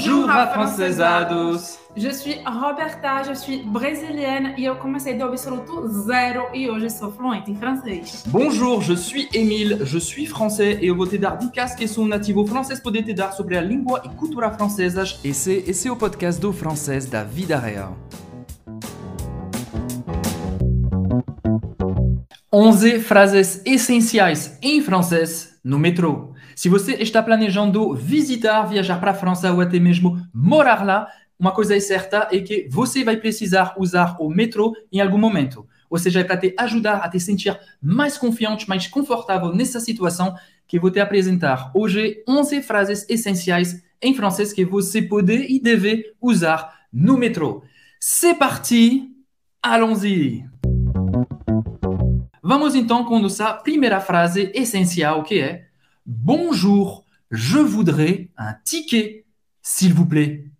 Bonjour, afrancesados! Je suis Roberta, je suis brésilienne e eu comecei do absoluto zero e hoje sou fluente em francês. Bonjour, je suis Émile, je suis français e eu vou te dar dicas que são nativo francês poder te dar sobre a língua e cultura francesas. Esse, esse é o podcast do francês da vida real. 11 frases essenciais em francês no metrô. Se você está planejando visitar, viajar para a França ou até mesmo morar lá, uma coisa é certa é que você vai precisar usar o metrô em algum momento. Ou seja, é para te ajudar a te sentir mais confiante, mais confortável nessa situação que vou te apresentar hoje 11 frases essenciais em francês que você pode e deve usar no metrô. C'est parti, allons-y! Vamos então com nossa primeira frase essencial que é Bonjour, je voudrais un ticket, s'il vous plaît.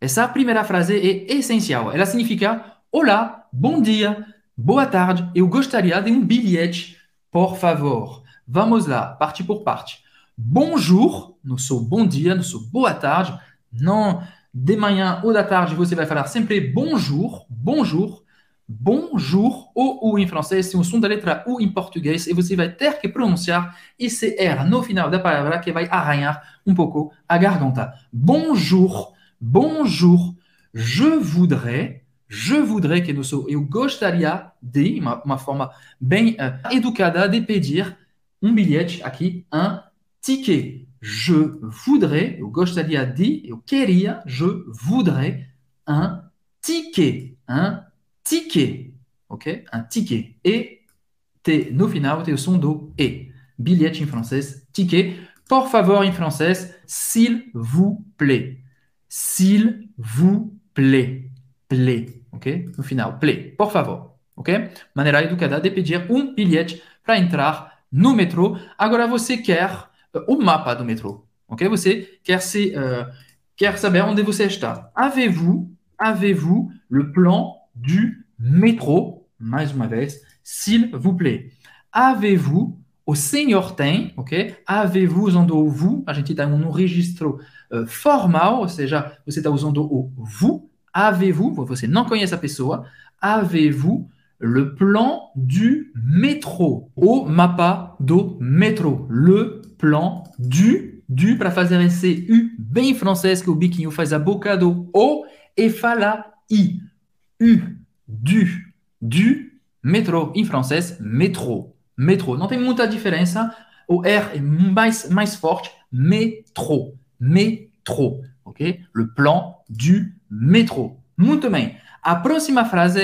Essa primeira frase é essencial. Ela significa Olá, bom dia, boa tarde, eu gostaria de um bilhete, por favor. Vamos lá, parte por parte. Bonjour, no sou bom dia, no sou boa tarde. Não, de manhã ou da tarde você vai falar sempre bonjour, bonjour. Bonjour, ou ou em francês, tem o som da letra U em português, e você vai ter que pronunciar esse R no final da palavra que vai arranhar um pouco a garganta. Bonjour, bonjour, je voudrais, je voudrais que sou, eu gostaria de, uma, uma forma bem uh, educada de pedir um bilhete aqui, ticket. Je voudrais, eu gostaria de, eu queria, je voudrais un ticket, un ticket, ok? Un ticket. Et T no final tem o som do E. Bilhete em francês, ticket. Por favor em francês, s'il vous plaît. S'il vous plaît. Plaît, ok? No final, plaît. Por favor, ok? Maneira educada de pedir um bilhete para entrar no metrô. Agora você quer o mapa do metrô, ok? Você quer se uh, quer saber onde você está. Avez-vous, avez-vous le plan du métro, mais uma vez, s'il vous plaît. Avez-vous, o senhor tem, ok? Avez-vous usando o vous, a gente está num registro uh, formal, ou seja, você está usando o vous. Avez-vous, você não conhece a pessoa, avez-vous le plan du métro, o mapa do métro, le plan du, du para fazer esse U bem francês que o biquinho faz a boca do O e fala I. Du, du métro. Em francês, métro. Métro. Não tem muita diferença. O R é mais, mais forte. Métro. Métro. Ok? Le plan du métro. Muito bem. A próxima frase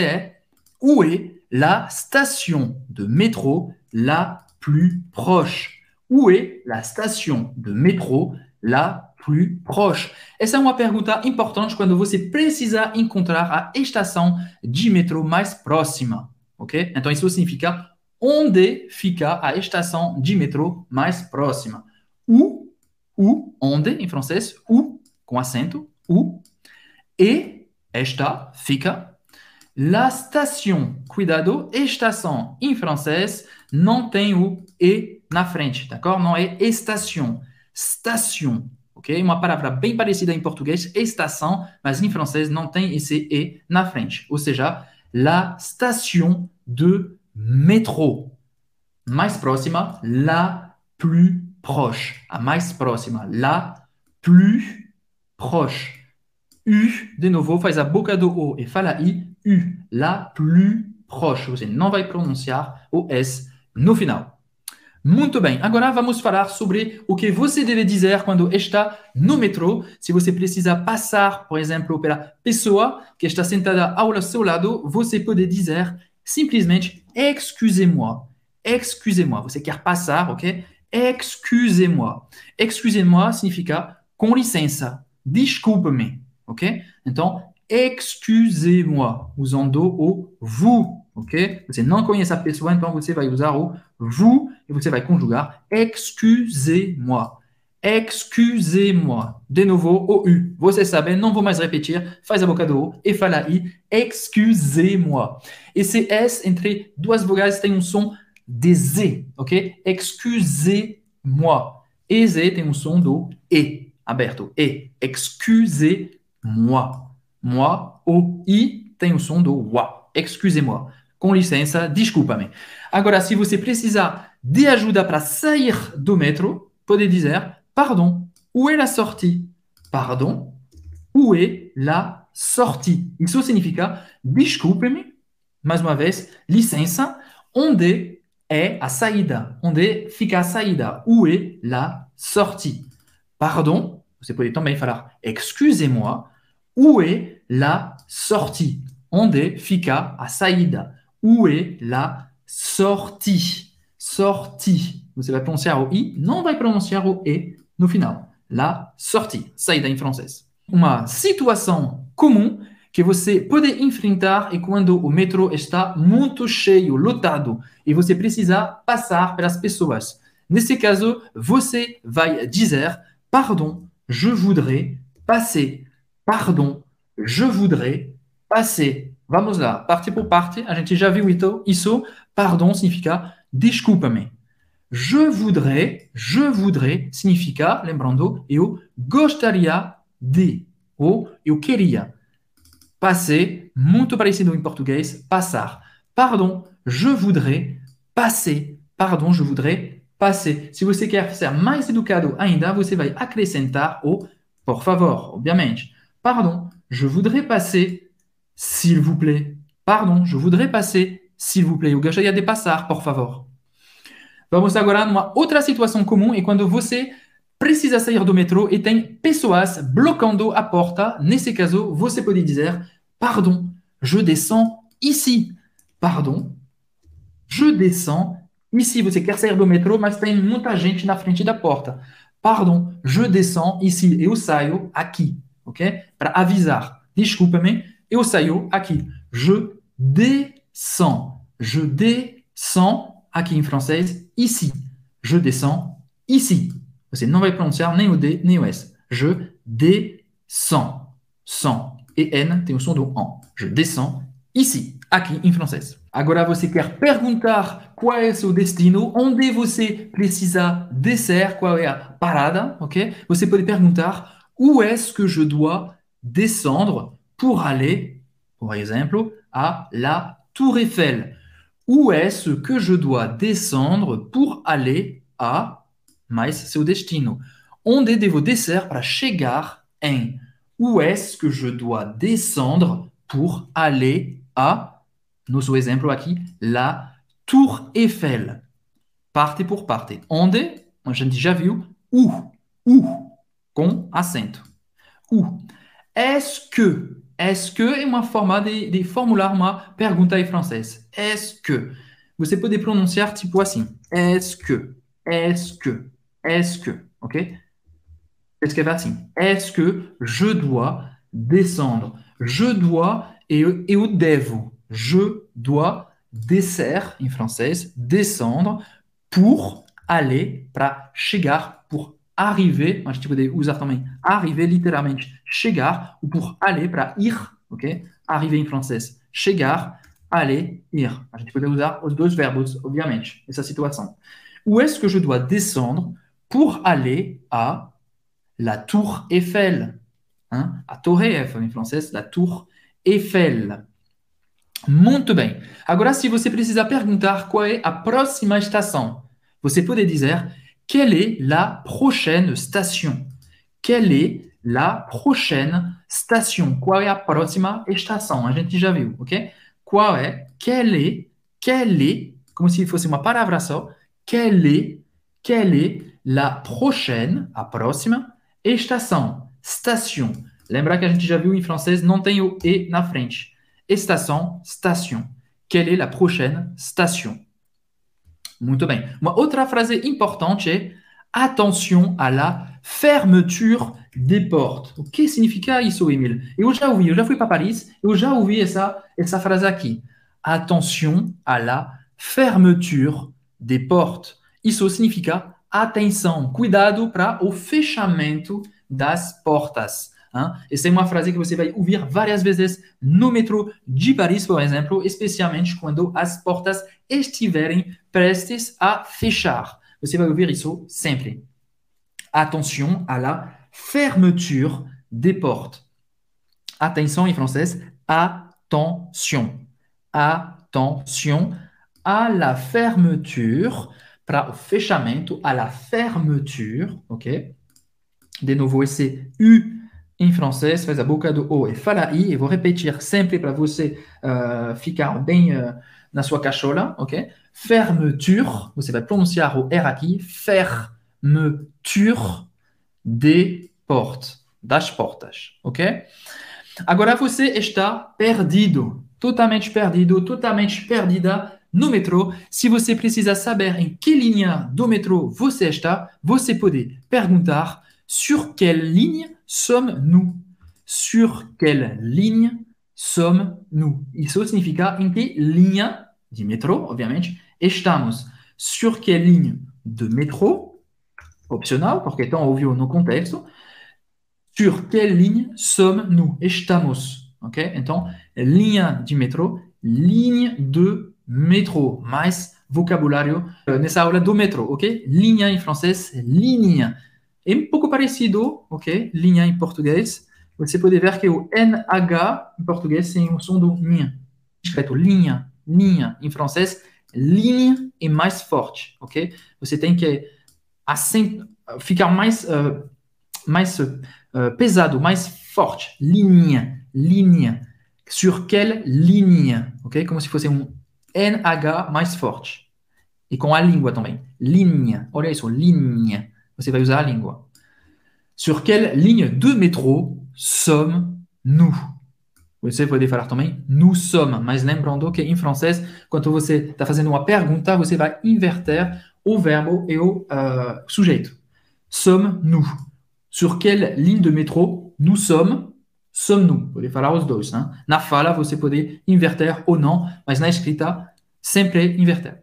Où est la station de métro la plus proche? Où est la station de métro la plus proche? Essa é uma pergunta importante quando você precisa encontrar a estação de metrô mais próxima, ok? Então isso significa onde fica a estação de metrô mais próxima. Onde em francês, où com acento, où e esta fica La station, cuidado, estação em francês não tem o e na frente, d'accord? Não é estação, station ok? Uma palavra bem parecida em português, estação, mas em francês não tem esse E na frente. Ou seja, la station de métro. Mais próxima, la plus proche. A mais próxima, la plus proche. U, de novo, faz a boca do O e fala I. U, la plus proche. Você não vai pronunciar o S no final. Muito bem, agora vamos falar sobre o que você deve dizer quando está no metrô. Se você precisa passar, por exemplo, pela pessoa que está sentada ao seu lado, você pode dizer simplesmente excusez-moi. Excusez-moi. Você quer passar, ok? Excusez-moi. Excusez-moi significa com licença, desculpe-me, ok? Então, excusez-moi, usando o vous, ok? Você não conhece a pessoa, então você vai usar o vous e você vai conjugar excusez-moi. Excusez-moi. De novo, o U. Você sabe, não vou mais repetir. Faz a boca do O e fala I. Excusez-moi. Esse S entre duas vogais tem um som de Z, ok? Excusez-moi. E Z tem um som do E. aberto. E, excusez-moi. Moi, o i tem o som do wa. Excusez-moi. Com licença, desculpa-me. Agora, se você precisar de ajuda para sair do metro, pode dizer pardon. Où est la sortie? Pardon. Où est la sortie? Isso significa desculpe-me. Mais uma vez, licença. Onde é a saída? Onde fica a saída? Où est la sortie? Pardon. Você pode também falar excusez-moi. Où est la sortie? Onde fica a saída? Où est la sortie? Sortie. Você vai pronunciar o i, não vai pronunciar o e no final. La sortie. Saída em francês. Uma situação comum que você pode enfrentar é quando o metrô está muito cheio, lotado, e você precisa passar pelas pessoas. Nesse caso, você vai dizer: Pardon, je voudrais passer. Pardon, je voudrais passer. Vamos lá, parte por parte. A gente já viu isso. Pardon significa desculpa-me. Je voudrais, je voudrais significa, lembrando, eu gostaria de, ou eu queria. Passer, muito parecido em português, passar. Pardon, je voudrais passer. Pardon, je voudrais passer. Se você quer ser mais educado ainda, você vai acrescentar o por favor, obviamente. Pardon, je voudrais passer, s'il vous plaît. Pardon, je voudrais passer, s'il vous plaît. Eu gostaria de passar, por favor. Vamos agora numa outra situação comum é quando você precisa sair do metrô e tem pessoas bloqueando a porta. Nesse caso, você pode dizer: Pardon, je descends ici. Pardon, je descends ici. Você quer sair do metrô, mas tem muita gente na frente da porta. Pardon, je descends ici. Eu saio aqui, ok? Para avisar. Desculpa-me, eu saio aqui. Je descends. Je descends aqui em francês, ici. Je descends ici. Você não vai pronunciar nem o D nem o S. Je descends. Sans e N tem o som do en. Je descends ici, aqui em francês. Agora você quer perguntar qual é seu destino, onde você precisa descer, qual é a parada, ok? Você pode perguntar où est-ce que je dois descendre? Pour aller, par exemple, à la Tour Eiffel. Où est-ce que je dois descendre pour aller a mais seu destino? Onde devo descer para chegar em? Où est-ce que je dois descendre pour aller à, nosso exemplo aqui, la Tour Eiffel? Parte por parte. Onde? A gente já viu. Où? Où? Com acento. Où? Est-ce que? Est-ce que é uma forma de, de formular uma pergunta em francês. Est-ce que? Você pode pronunciar tipo assim. Est-ce que? Est-ce que? Est-ce que? Ok? Escreve assim. Est-ce que je dois descendre? Je dois et eu devo. Je dois descer, em francês, descendre pour aller, para chegar, arriver. A gente pode usar também arriver, literalmente chegar, ou pour aller, para ir, ok? Arriver em francês, chegar, aller, ir. A gente pode usar os dois verbos, obviamente, nessa situação. Où est-ce que je dois descendre pour aller à la Tour Eiffel? Hein? A Torre Eiffel, em francês, la Tour Eiffel. Muito bem. Agora, se você precisa perguntar qual é a próxima estação, você pode dizer quelle est la prochaine station? Quelle est la prochaine station? Qual é a próxima estação? A gente já viu, ok? Qual é? Quelle est? Quelle est? Como se fosse uma palavra só. Quelle est? Quelle est la prochaine, a próxima, estação? Station. Lembra que a gente já viu em francês, não tem o E na frente. Estação, station. Quelle est la prochaine station? Muito bem. Uma outra frase importante é attention à la fermeture des portes. O que significa isso, Emile? Eu já ouvi, eu já fui para Paris, eu já ouvi essa, essa frase aqui. Attention à la fermeture des portes. Isso significa atenção, cuidado para o fechamento das portas. Hein? Essa é uma frase que você vai ouvir várias vezes no metrô de Paris, por exemplo, especialmente quando as portas estiverem prestes a fechar. Você vai ouvir isso sempre. Attention à la fermeture des portes. Attention en français, attention. Attention à la fermeture, para o fechamento, à la fermeture, ok? De novo, esse U em francês faz a boca do O e fala I, e vou repetir sempre para você uh, ficar bem uh, na sua cachola, ok? Fermeture, você vai pronunciar o R aqui, fermeture des portes, das portas, ok? Agora você está perdido, totalmente perdido, totalmente perdida no metrô. Se você precisa saber em que linha do metrô você está, você pode perguntar sur quelle ligne sommes-nous? Sur quelle ligne sommes-nous? Isso significa em que linha de metrô, obviamente, estamos. Sur quelle ligne de metrô Opcional, porque estão ouviu no contexto. Sur quelle ligne sommes-nous? Estamos. Ok? Então, linha de metrô, linha de metrô. Mais vocabulário nessa aula do metrô, ok? Linha em francês, linha. É um pouco parecido, ok? Linha em português. Você pode ver que o NH em português tem o som do linha. Escrito linha, linha. Em francês, linha é mais forte, ok? Você tem que ficar mais, uh, mais uh, pesado, mais forte. Linha, linha. Sur quelle ligne, ok? Como se fosse um NH mais forte. E com a língua também. Linha. Olha isso, linha. Você vai usar a língua. Sur quelle ligne de métro sommes-nous? Você pode falar também nous sommes, mas lembrando que em francês, quando você está fazendo uma pergunta, você vai inverter o verbo e o uh, sujeito. Sommes-nous? Sur quelle ligne de métro nous sommes? Sommes-nous? Pode falar os dois. Né? Na fala, você pode inverter ou não, mas na escrita, sempre inverter.